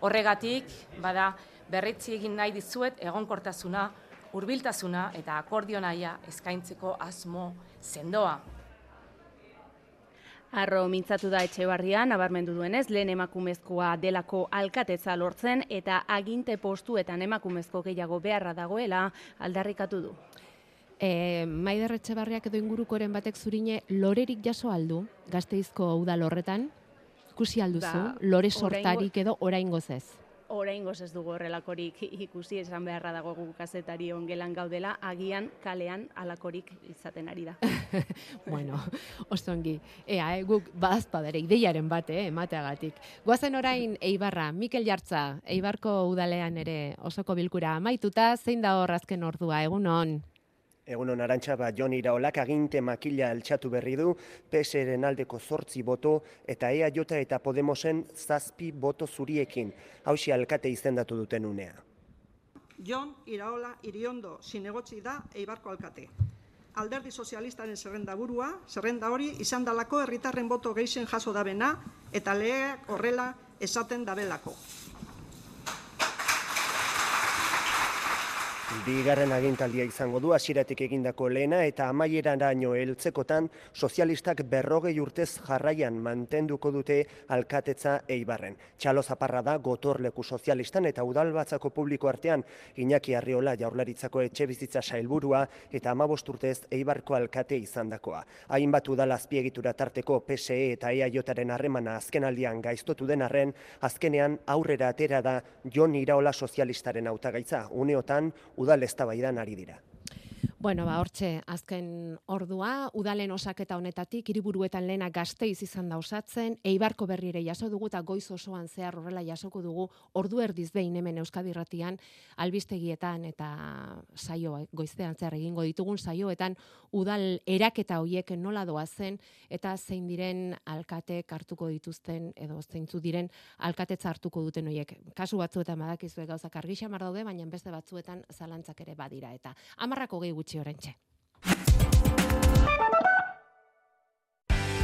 Horregatik, bada, berretzi egin nahi dizuet egonkortasuna, hurbiltasuna eta akordio nahia eskaintzeko asmo sendoa. Arro mintzatu da etxe barrian, nabarmendu duenez, lehen emakumezkoa delako alkatetza lortzen eta aginte postuetan emakumezko gehiago beharra dagoela aldarrikatu du. E, Maider Etxebarriak edo ingurukoren batek zurine lorerik jaso aldu gazteizko udal horretan? Ikusi alduzu, Ba, lore oraingo- sortarik edo oraingoz ez. Oraingoz ez dugu horrelakorik ikusi esan beharra dago gu kazetari ongelan gaudela, agian kalean alakorik izaten ari da. bueno, osongi. Ea, eh, guk badazpadere ideiaren bat, eh, emateagatik. Goazen orain Eibarra, Mikel Jartza, Eibarko udalean ere osoko bilkura amaituta, zein da hor azken ordua, egunon? Egunon arantxa ba Jon Iraolak aginte makila altxatu berri du, PSren aldeko zortzi boto eta EAJ eta Podemosen zazpi boto zuriekin, hausi alkate izendatu duten unea. Jon Iraola Iriondo zinegotzi da Eibarko alkate. Alderdi sozialistaren zerrenda burua, zerrenda hori izan dalako herritarren boto gehien jaso dabena eta legeak horrela esaten dabelako. Bigarren agintaldia izango du hasieratik egindako lehena eta amaieraraino heltzekotan sozialistak berrogei urtez jarraian mantenduko dute alkatetza Eibarren. Txalo zaparra da gotorleku sozialistan eta udalbatzako publiko artean Iñaki Arriola jaurlaritzako etxe bizitza sailburua eta amabost urtez Eibarko alkate izandakoa. Hainbat udal azpiegitura tarteko PSE eta EAJaren harremana azkenaldian gaiztotu den arren, azkenean aurrera atera da Jon Iraola sozialistaren hautagaitza. Uneotan udal eztabaidan ari dira. Bueno, ba, hortxe, azken ordua, udalen osaketa honetatik, hiriburuetan lehena gazteiz izan da osatzen, eibarko berrire jaso dugu eta goiz osoan zehar horrela jasoko dugu, ordu erdiz behin hemen Euskadi Irratian, albistegietan eta saio, goiztean zehar egingo ditugun saioetan, udal eraketa hoiek nola doazen, eta zein diren alkatek hartuko dituzten, edo zeintzu diren alkatetza hartuko duten hoiek. Kasu batzuetan badakizue gauzak argi xamar daude, baina beste batzuetan zalantzak ere badira. Eta amarrako gehi gutxi orentxe.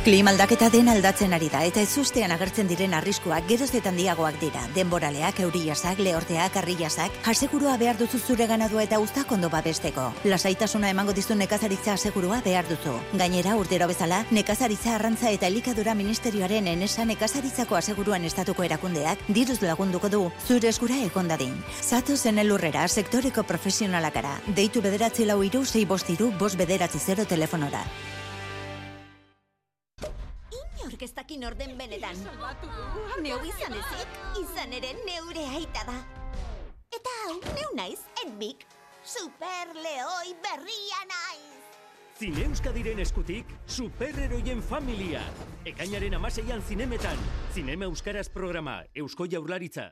Klima aldaketa den aldatzen ari da eta ezustean agertzen diren arriskuak geroz handiagoak dira. Denboraleak, euriasak, lehorteak, arriasak, asegurua behar duzu zure ganadua eta uztak ondo babesteko. Lasaitasuna emango dizu nekazaritza asegurua behar duzu. Gainera, urtero bezala, nekazaritza arrantza eta elikadura ministerioaren enesa nekazaritzako aseguruan estatuko erakundeak diruz lagunduko du zure eskura egon dadin. Zato zen elurrera sektoreko profesionalakara. Deitu bederatzi lau iru, sei bostiru, bost bederatzi zero telefonora. Inork ez dakin orden benetan. Neu izan ezik, izan ere neure aita da. Eta hau, neu naiz, enbik. Superleoi berria naiz. Zine Euskadiren eskutik, superheroien familia. Ekainaren amaseian zinemetan. Zinema Euskaraz programa, Eusko Jaurlaritza.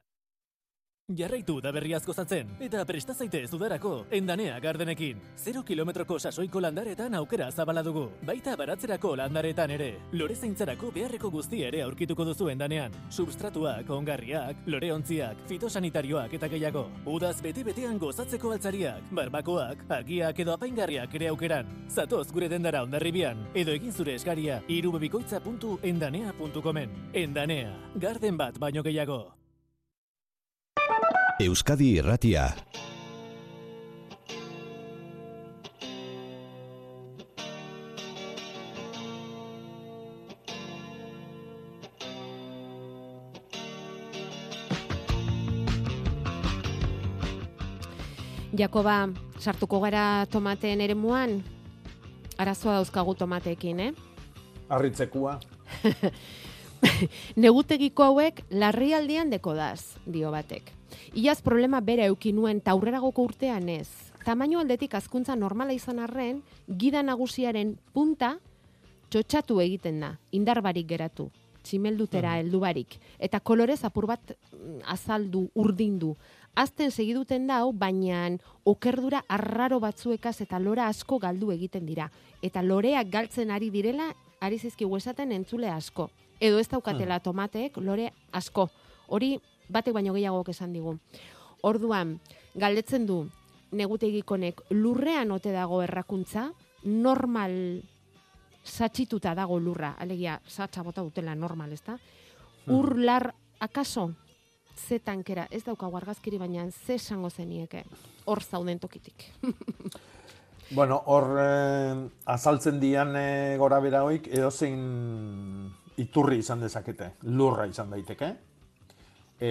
Jarraitu da berriaz gozatzen, eta presta zaitez udarako, endanea gardenekin. Zero kilometroko sasoiko landaretan aukera zabala dugu, baita baratzerako landaretan ere. Lore zeintzarako beharreko guzti ere aurkituko duzu endanean. Substratuak, ongarriak, loreontziak, fitosanitarioak eta gehiago. Udaz bete-betean gozatzeko altzariak, barbakoak, agiak edo apaingarriak ere aukeran. Zatoz gure dendara ondarribian, edo egin zure eskaria irubebikoitza.endanea.comen. Endanea, garden bat baino gehiago. Euskadi Irratia. Jakoba, sartuko gara tomateen eremuan, arazoa dauzkagu tomateekin, eh? Arritzekua. Negutegiko hauek larrialdian dekodaz, dio batek. Iaz problema bera euki nuen taurreragoko urtean ez. Tamaino aldetik azkuntza normala izan arren, gida nagusiaren punta txotxatu egiten da, indarbarik geratu, tximeldutera heldu barik, eta kolorez apur bat mm, azaldu, urdindu. Azten segiduten dau, baina okerdura arraro batzuekaz eta lora asko galdu egiten dira. Eta loreak galtzen ari direla, ari zizkigu esaten entzule asko. Edo ez daukatela tomateek lore asko. Hori batek baino gehiagok esan digu. Orduan, galdetzen du negutegikonek lurrean ote dago errakuntza, normal satxituta dago lurra, alegia satxa bota dutela normal, ezta? Ur lar akaso ze tankera, ez daukagu argazkiri baina ze esango zenieke hor zauden tokitik. Bueno, hor eh, azaltzen dian eh, gora bera hoik edozein iturri izan dezakete, lurra izan daiteke. E,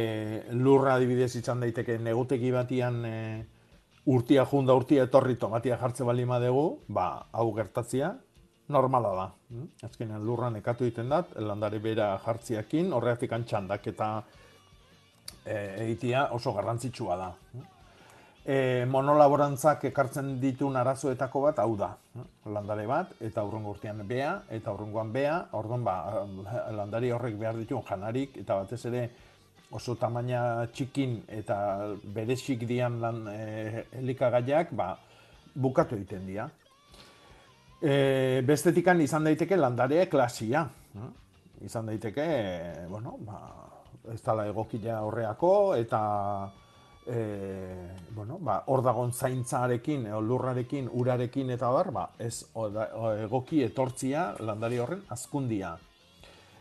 lurra adibidez izan daiteke negutegi batian e, urtia junda urtia etorri tomatia jartze bali dugu, ba, hau gertatzia, normala da. Mm? Azkenean lurra nekatu egiten dat, landare bera jartziakin, horregatik txandak eta e, egitea oso garrantzitsua da. E, monolaborantzak ekartzen ditun arazoetako bat hau da. Landare bat, eta aurrengo urtean bea, eta aurrengoan bea, orduan ba, landari horrek behar dituen janarik, eta batez ere oso tamaina txikin eta berezik dian lan e, elikagaiak, ba, bukatu egiten dira. E, bestetikan izan daiteke landarea klasia. Izan daiteke, bueno, ba, ez dala egokila horreako, eta e, bueno, ba, hor dagon zaintzarekin, o lurrarekin, urarekin eta bar, ba, ez o, da, o, egoki etortzia landari horren azkundia.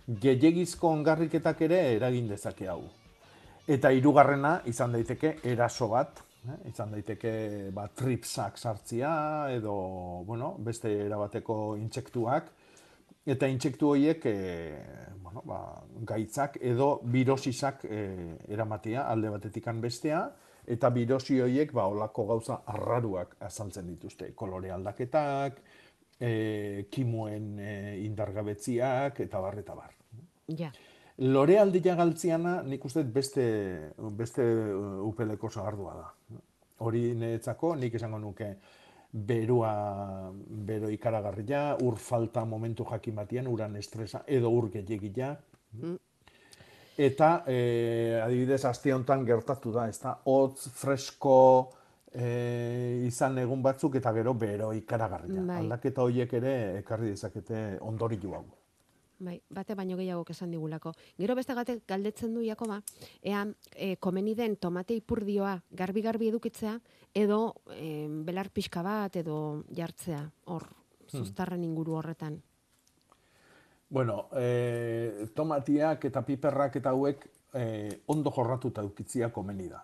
Gehiagizko ongarriketak ere eragin dezake hau. Eta hirugarrena izan daiteke eraso bat, eh? izan daiteke ba, tripsak sartzia edo bueno, beste erabateko intsektuak, eta intsektu horiek e, bueno, ba, gaitzak edo birosisak e, eramatea alde batetikan bestea, eta birosi horiek ba, olako gauza arraruak azaltzen dituzte. Kolore aldaketak, e, kimuen e, indargabetziak, eta bar, eta bar. Ja. Lore aldia galtziana nik uste beste, beste uh, upeleko sagardua da. Hori niretzako nik esango nuke berua, bero ikaragarria, ur falta momentu jakin batian, uran estresa edo ur gehiagia. Eta, e, adibidez, aste honetan gertatu da, ez da, hotz, fresko, e, izan egun batzuk eta gero bero ikaragarria. Bai. Aldaketa horiek ere ekarri dezakete ondoriu hau. Bai, bate baino gehiago esan digulako. Gero beste gate galdetzen du Jakoba, ea e, komeni den tomate ipurdioa garbi-garbi edukitzea edo e, belar pixka bat edo jartzea hor Hmm. zuztarren inguru horretan. Bueno, e, tomatiak eta piperrak eta hauek e, ondo jorratuta eukitzia komeni da.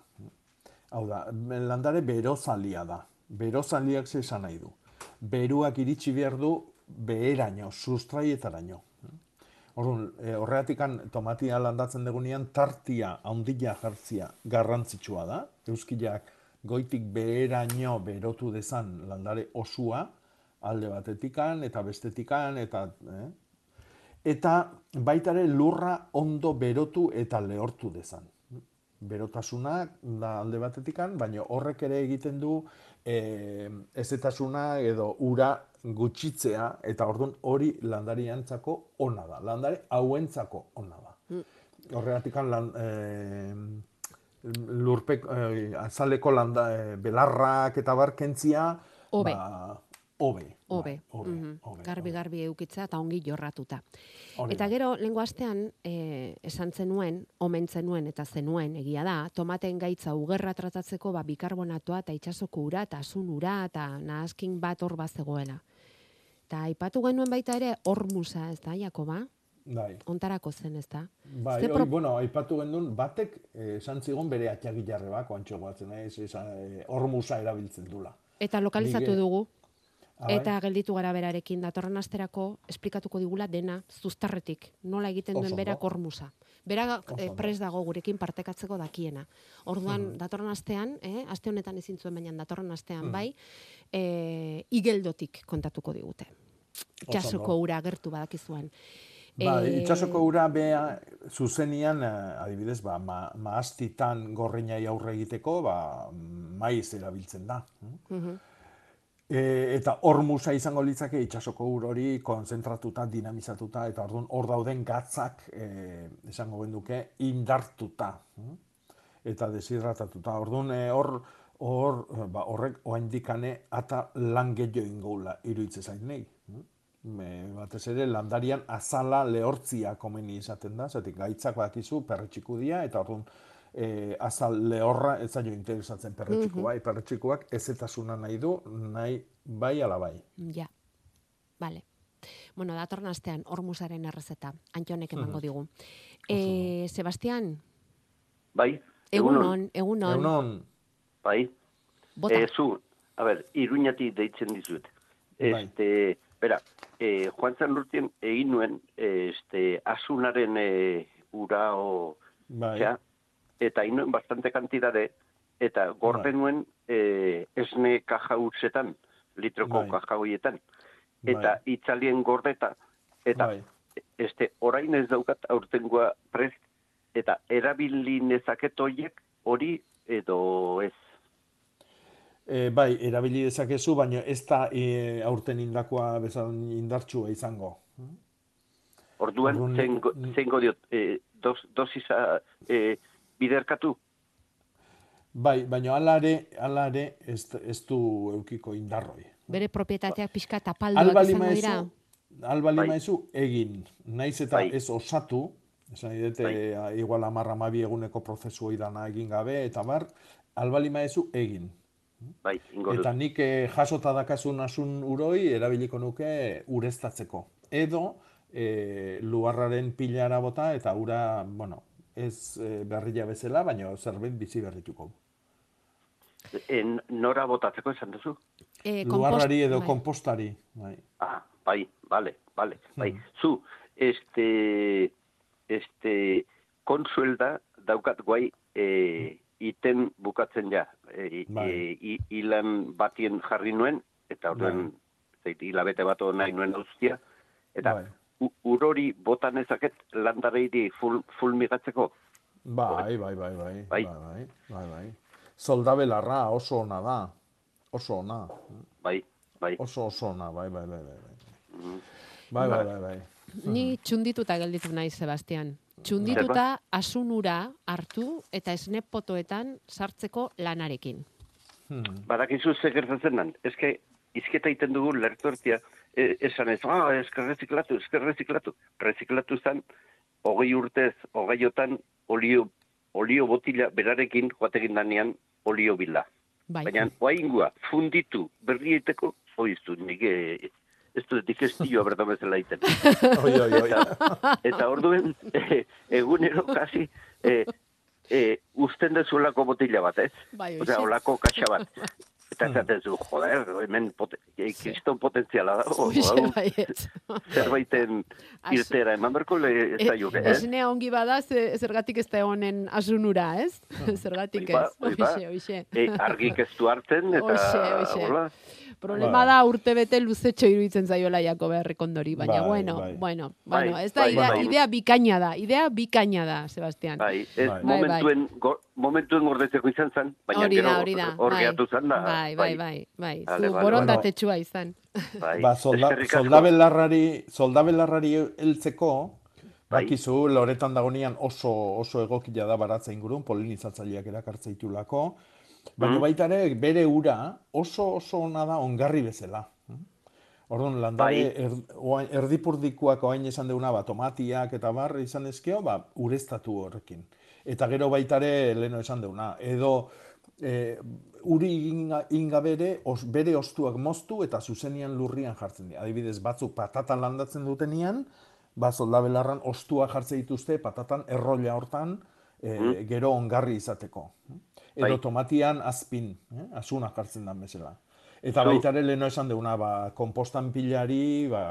Hau da, landare berozalia da. Berozaliak ze esan nahi du. Beruak iritsi behar du beheraino, sustraietaraino. Orduan, e, horreatikan tomatia landatzen degunean tartia handia jartzia garrantzitsua da. Euskilak goitik beheraino berotu dezan landare osua, alde batetikan eta bestetikan eta eh? eta baita ere lurra ondo berotu eta lehortu dezan. Berotasunak da alde batetikan, baina horrek ere egiten du e, ezetasuna edo ura gutxitzea eta orduan hori landariantzako ona da. Landare hauentzako ona da. Horregatikan lan, e, lurpek, e, azaleko landa, e, belarrak eta barkentzia, Hobe. ba, hobe. Hobe. Mhm. Garbi garbi eukitza eta ongi jorratuta. Hori Eta gero lengo astean e, esan zenuen, omen zenuen eta zenuen egia da, tomaten gaitza ugerra tratatzeko ba bikarbonatoa eta itsasoko ura eta asun ura eta nahaskin bat hor bazegoela. Eta aipatu genuen baita ere hormusa, ez da, Jakoba? Bai. Ontarako zen, ez da? Bai, Ze hori, pro- bueno, aipatu genuen, batek eh, esan zigon bere atxagilarre bako antxo batzen, ez, eh, hormusa erabiltzen dula. Eta lokalizatu eh, dugu. Ah, bai? Eta gelditu gara berarekin, datorren asterako esplikatuko digula dena zuztarretik, nola egiten duen Oso berak hormusa. Bera Oso eh, pres dago gurekin partekatzeko dakiena. Orduan, Mhm. datorren astean, eh, aste honetan ezin zuen baina datorren astean Mhm. bai, eh, igeldotik kontatuko digute. Itxasoko ura gertu badakizuan. Ba, Eh, itxasoko ura bea zuzenian, eh, adibidez, ba, ma, maastitan gorrinai aurre egiteko, ba, maiz erabiltzen da. mhm. E, eta hormusa izango litzake itxasoko ur hori konzentratuta, dinamizatuta, eta orduan hor dauden gatzak, e, esango genduke, indartuta. hm? Eta deshidratatuta. Orduan e, hor, hor, eh, ba, horrek oaindikane ata lan gehiago ingoula iruitze zait nahi. hm? Me, batez ere landarian azala lehortzia komeni izaten da, zatik gaitzak badakizu perretxiku dira, eta orduan e, azal lehorra ez zaio interesatzen perretxiku Mhm. bai, perretxikuak ezetasuna nahi du, nahi bai ala bai. Ja. Vale. Bueno, datorren astean hormusaren errezeta, Antxonek emango digu. Eh, Sebastian, Bai, egunon, egunon. Egunon. Bai. Bota. Eh, zu, a ber, iruñati deitzen dizuet. Bai. Este, bera, eh, joan zan urtien egin nuen, este, asunaren eh, ura o, Bai. osea, eta egin nuen bastante kantidade, eta gorde Bai. nuen eh, esne kaja hutsetan, litroko Bai. kaja horietan, Bai. eta itzalien gordeta, eta Bai. este, orain ez daukat aurtengoa prest, eta erabili nezaket horiek hori edo ez. E, bai, erabili dezakezu, baina ez da e, aurten indakoa bezan indartsua izango. Orduan, Orduan, zeingo, zeingo diot, e, dos, dosisa e, biderkatu? Bai, baina hala ere ez, ez du eukiko indarroi. Bere propietateak pixka lima izango dira. ezu, alba lima Bai. ezu egin. Naiz eta Bai. ez osatu, esan dite, Bai. igual amarra amabi eguneko prozesu hori dana egin gabe, eta bar, alba lima ezu egin. Bai, ingo dut. Eta nik eh, jasota dakasun asun uroi erabiliko nuke ureztatzeko. Edo eh, luarraren pilara bota eta ura, bueno, ez eh, berria bezala, baina zerbait bizi berrituko. E, nora botatzeko esan duzu? Eh, Luarrari edo bai. konpostari. Bai. Ah, bai, vale, vale, bai. Zu, este, este, konsuelda daukat guai e, iten bukatzen ja. E, Bai. e, ilan batien jarri nuen, eta orduan, zeit, hilabete bat nahi nuen austia, eta Bai. Urori bota nezaket landareiri ful, fulmigatzeko. Bai, bai, bai, bai, Bai. bai, bai, bai, bai. Soldabelarra oso ona da. Oso ona. Bai, bai. Oso oso ona, bai, bai, bai, bai. bai. Mm. Bai, bai, bai, bai. Ni txundituta gelditu naiz, Sebastian. Txundituta asunura hartu eta esnepotoetan sartzeko lanarekin. Hmm. Badakizu ze gertatzen den. Eske, izketa iten dugu lertuertia, e, esan ez, ah, esker reziklatu, esker reziklatu. Reziklatu zen, hogei urtez, hogeiotan, olio, olio botila berarekin joatekin danean olio bila. Bai. Baina, oaingua, funditu, berri egiteko, oiztu, nik e, ez du digestioa bertan bezala egiten. Oi, oi, oi. Eta, eta orduen, eh, egunero kasi, eh, eh, usten dezuelako botila bat, ez? Bai, Osea, hoxe. olako kaxa bat. Eta esaten zu, joder, hemen poten, kriston potentziala dago. Hoxe, hau baietz. Zerbaiten irtera, eman berko le ez da joke, eh? Esne ongi bada, ze, zergatik ez da honen asunura, ez? zergatik Hoi ba, ez. hoi ba. Hoxe, hoxe. Eh, argik ez du hartzen, eta Hoxe, hoxe. Problema da urte bete luzetxo iruditzen zaiola jako beharrek ondori, baina Bai, bueno, bai. bueno, Bai, bueno, ez da bai, idea, bai. idea bikaina da, idea bikaina da, Sebastian. Bai, ez Bai, momentuen, go- momentuen gordetzeko izan zen, baina Hori gero da, hori da. hor bai. geratu zen da. Bai, bai, bai, bai. Zu vale, borondatetsua izan. Bai, Ba, solda, soldabelarrari, soldabelarrari heltzeko, Bai. bakizu, loretan dagonean oso, oso egokila da baratza ingurun, polinizatzaileak erakartze ditulako, baina Mhm. baita ere bere ura oso oso ona da ongarri bezala. Orduan, landare Bai. er, oain- erdipurdikoak oain esan deuna, ba, tomatiak eta bar izan ezkeo, ba, ureztatu horrekin. Eta gero baita ere, leno esan deuna, edo e, uri inga, inga bere, os, bere ostuak moztu eta zuzenian lurrian jartzen dira. Adibidez, batzuk patatan landatzen dutenian, ba, soldabelarran ostua jartzen dituzte, patatan errolla hortan, e, Mm. gero ongarri izateko. Edo Bai. tomatian azpin, eh? azuna jartzen da bezala. Eta baita ere leheno esan deuna, ba, kompostan pilari, ba,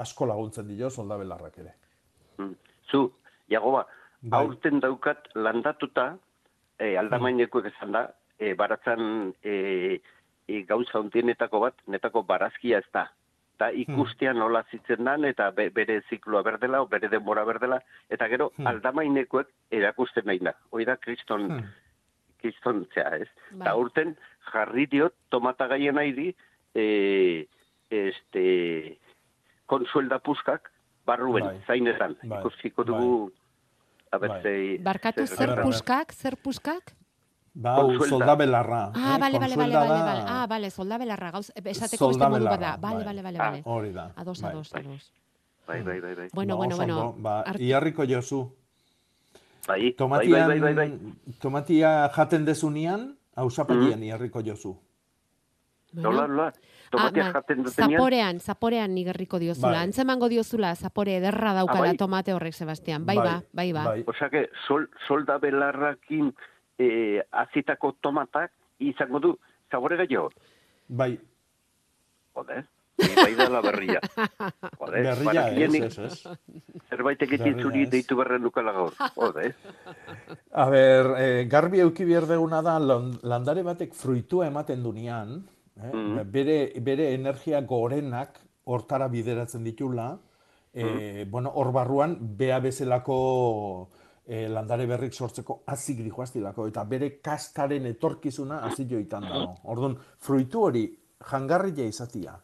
asko laguntzen dio soldabelarrak ere. Mm. Zu, Jagoba, Bai. aurten daukat landatuta, e, aldamainekoek esan da, e, baratzan e, e, gauza hontienetako bat, netako barazkia ez da. Eta ikustea nola zitzen dan, eta be- bere zikloa berdela, bere denbora berdela, eta gero aldamainekoek erakusten nahi da. Hoi da, kriston, kriston zea, ez? Bai. Eta urten jarri diot tomata gaien nahi di, e, este, konsuelda puskak, barruen, Bai. zainetan. Bai. Ikusiko dugu, a ber, Bai. Barkatu zer zer puskak, zer puskak? Ba, hau Konsuelda. soldabelarra. Ah, eh? bale, bale, bale, bale, bale. Ah, bale, soldabelarra, gauz, esateko beste modu bada. Bale, bai. bale, bale, Ah, bale. Hori da. Ados, bai. ados, ados. Bai, bai, bai, bai. Bueno, Ba, bueno, bueno. Ba, iarriko jozu. Bai, bai, Tomatian, bai, bai, bai. tomatia jaten dezunean, hausapatian Mm. iarriko jozu. Nola, nola, Ah, tomatia ma- jaten dutenean, zaporean, zaporean nigerriko diozula. Bai. Antzemango diozula, zapore ederra daukala bai. tomate horrek, Sebastian. Bai, ba, bai, ba. Osea que sol, solda belarrakin eh, azitako tomatak izango du zabore gehiago. Bai, Joder, bai da la berria. Joder, berria ez, barakienik ez, ez. zerbait egiten zuri deitu berren dukala gaur. Joder, A ber, eh, garbi euki behar deguna da, lan- landare batek fruitua ematen dunean, eh, Mhm. bere, bere energia gorenak hortara bideratzen ditula, eh, bueno, hor barruan, bea bezalako eh, landare berrik sortzeko azik dihoaztilako, eta bere kastaren etorkizuna azik joitan dago. Orduan, fruitu hori jangarria izatia,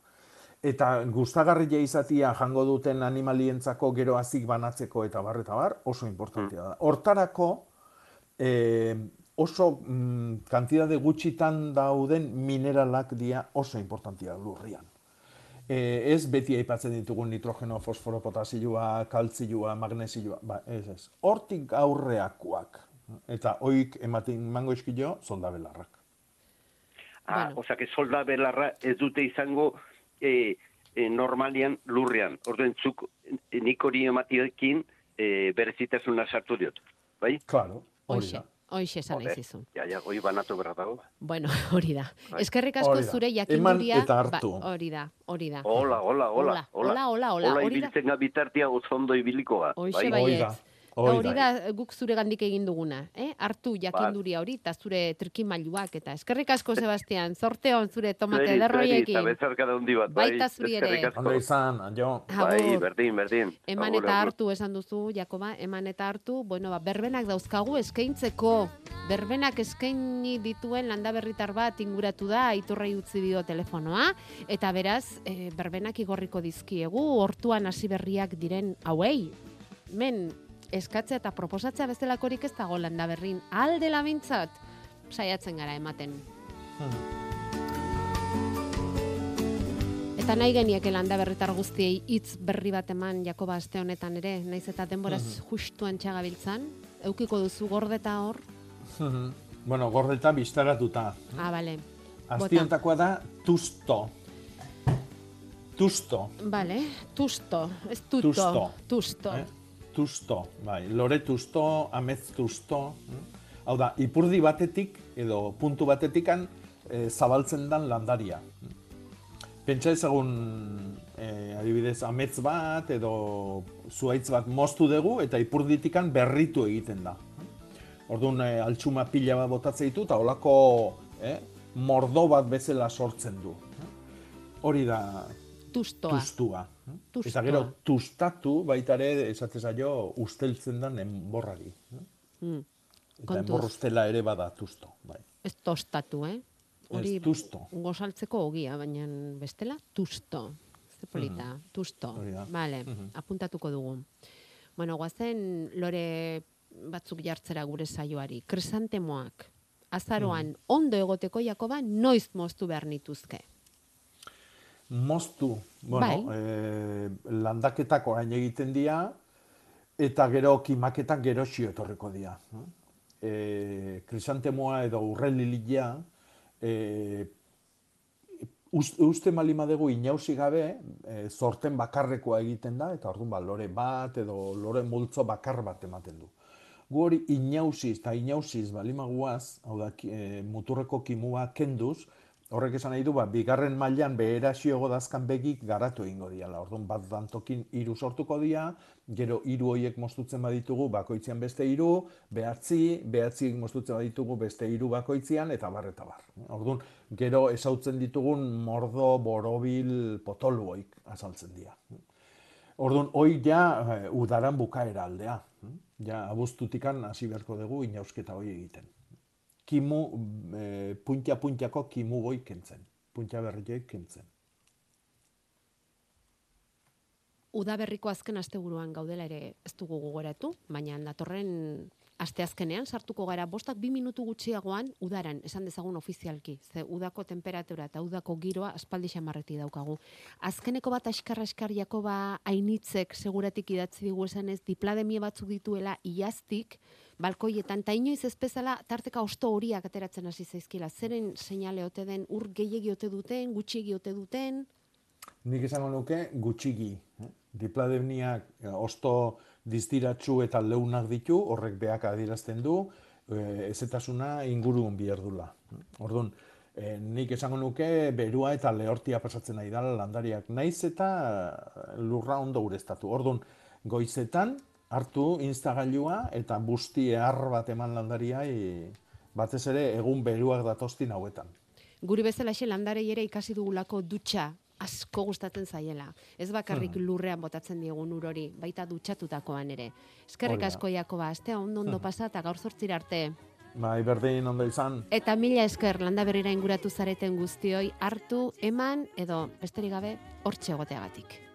eta gustagarria izatia jango duten animalientzako gero azik banatzeko eta bar eta bar, oso importantea da. Hortarako, eh, oso mm, kantitate gutxitan dauden mineralak dira oso importantia lurrian. Eh, ez beti aipatzen ditugun nitrogeno, fosforo, potasioa, kaltzioa, magnesioa, ba, ez ez. Hortik aurreakoak. Eta oik ematen mango eskilo, soldabelarrak. ah, osea que solda belarra ez dute izango eh, eh, normalian lurrean. Orduen zuk eh, nik hori ematiekin eh, berezitasuna sartu diot. Bai? Claro, hori da. hoxe esan nahi zizun. Ja, ja, hoi banatu berra dago. Bueno, hori da. Bai. Eskerrik asko zure Eman jakinduria. eta hartu. Ba, hori da, hori da. Hola, hola, hola. Hola, hola, hola, hola, Hola hori da. ibiltzen gabitartia oso ondo ibilikoa. Hoxe bai? Da, Eta hori hori da. da guk zure gandik egin duguna, eh? Hartu jakinduria hori eta zure trikimailuak eta eskerrik asko Sebastian, zorte on zure tomate derroiekin. Bat, bai. Baita zuri ere. Ondo izan, jo. Bai, berdin, berdin. Eman eta agur. hartu esan duzu, Jakoba, eman eta hartu, bueno, ba, berbenak dauzkagu eskaintzeko. Berbenak eskaini dituen landaberritar bat inguratu da, iturrei utzi dio telefonoa, eta beraz, e, berbenak igorriko dizkiegu, hortuan hasi berriak diren hauei. Men, eskatzea eta proposatzea bestelakorik ez dago landaberrin, aldela mintzat, saiatzen gara ematen. Eta nahi genieke landa berritar guztiei hitz berri bat eman Jakoba aste honetan ere, naiz eta denboraz Mhm. justuan txagabiltzan, eukiko duzu gordeta hor. bueno, gordeta biztaratuta. Ah, bale. Bota. Aztientakoa da tusto. Tusto. Vale, tusto, ez tuto. Tusto. Tusto. Eh? Tusto, bai, lore tusto, amez tusto. mm? Hau da, ipurdi batetik, edo puntu batetikan, e, zabaltzen dan landaria. Pentsa ezagun, e, adibidez, amets bat, edo zuaitz bat moztu dugu, eta ipurditikan berritu egiten da. Orduan, e, altxuma pila bat botatzen ditu, eta holako eh, mordo bat bezala sortzen du. Hori da Tustoa. tustua. Tustoa. Eta gero, tustatu baita ere, esatez zaio, usteltzen da enborrari. Mm. Eta Kontuz. enbor ustela ere bada tusto. Bai. Ez tostatu, eh? Hori Ez, tusto. gozaltzeko ogia, baina bestela tusto. Ze polita, Mhm. tusto. Vale, Mhm. apuntatuko dugu. Bueno, guazen lore batzuk jartzera gure saioari. Kresantemoak. Azaroan ondo egoteko Jakoba noiz moztu behar nituzke. Moztu, bueno, Bai. eh, landaketak orain egiten dira, eta gero kimaketak gerosio etorriko dira. E, krisantemoa edo urrelilia, e, uste malima dugu inausi gabe, e, zorten bakarrekoa egiten da, eta orduan ba, lore bat edo lore multzo bakar bat ematen du. Gu hori inausiz eta inausiz balima guaz, hau da, e, muturreko kimua kenduz, horrek esan nahi du, ba, bigarren mailan beherasio godazkan begik garatu egingo diala. Orduan bat dantokin hiru sortuko dira, gero hiru hoiek moztutzen baditugu bakoitzean beste hiru, behatzi, behatzi moztutzen baditugu beste hiru bakoitzean, eta bar, eta bar. Orduan, gero esautzen ditugun mordo, borobil, potolu hoik azaltzen dira. Orduan, hoi ja eh, udaran bukaera aldea. Ja, abuztutikan hasi beharko dugu inausketa hoi egiten. Kimu, e, puntia-puntiako kimu goi kentzen. Puntia berriak kentzen. Udaberriko azken asteburuan gaudela ere ez dugu gogoratu, baina datorren asteazkenean sartuko gara bostak bi minutu gutxiagoan udaran, esan dezagun ofizialki, ze udako temperatura eta udako giroa aspaldi xamarreti daukagu. Azkeneko bat askarra askar Jakoba ainitzek seguratik idatzi digu esan ez diplademia batzuk dituela iaztik, balkoietan, eta inoiz ez bezala tarteka osto horiak ateratzen hasi zaizkila. Zeren seinale ote den, ur gehiegi ote duten, gutxiegi ote duten, Nik esango nuke gutxigi. Diplademniak eh, osto diztiratsu eta leunak ditu, horrek beak adierazten du, eh, ezetasuna ingurun bierdula. Orduan, eh, nik esango nuke berua eta lehortia pasatzen nahi dela landariak naiz eta lurra ondo ureztatu. Orduan, goizetan hartu instagailua eta busti ehar bat eman landariai batez ere egun beruak datostin hauetan. Guri bezalaxe landarei ere ikasi dugulako dutxa asko gustatzen zaiela. Ez bakarrik Hmm. lurrean botatzen diegun ur hori, baita dutxatutakoan ere. Eskerrik asko Jakoba, astea ondo ondo Hmm. pasa eta gaur zortzira arte. Bai, berdin ondo izan. Eta mila esker landa berrira inguratu zareten guztioi hartu, eman edo besterik gabe hortxe egoteagatik.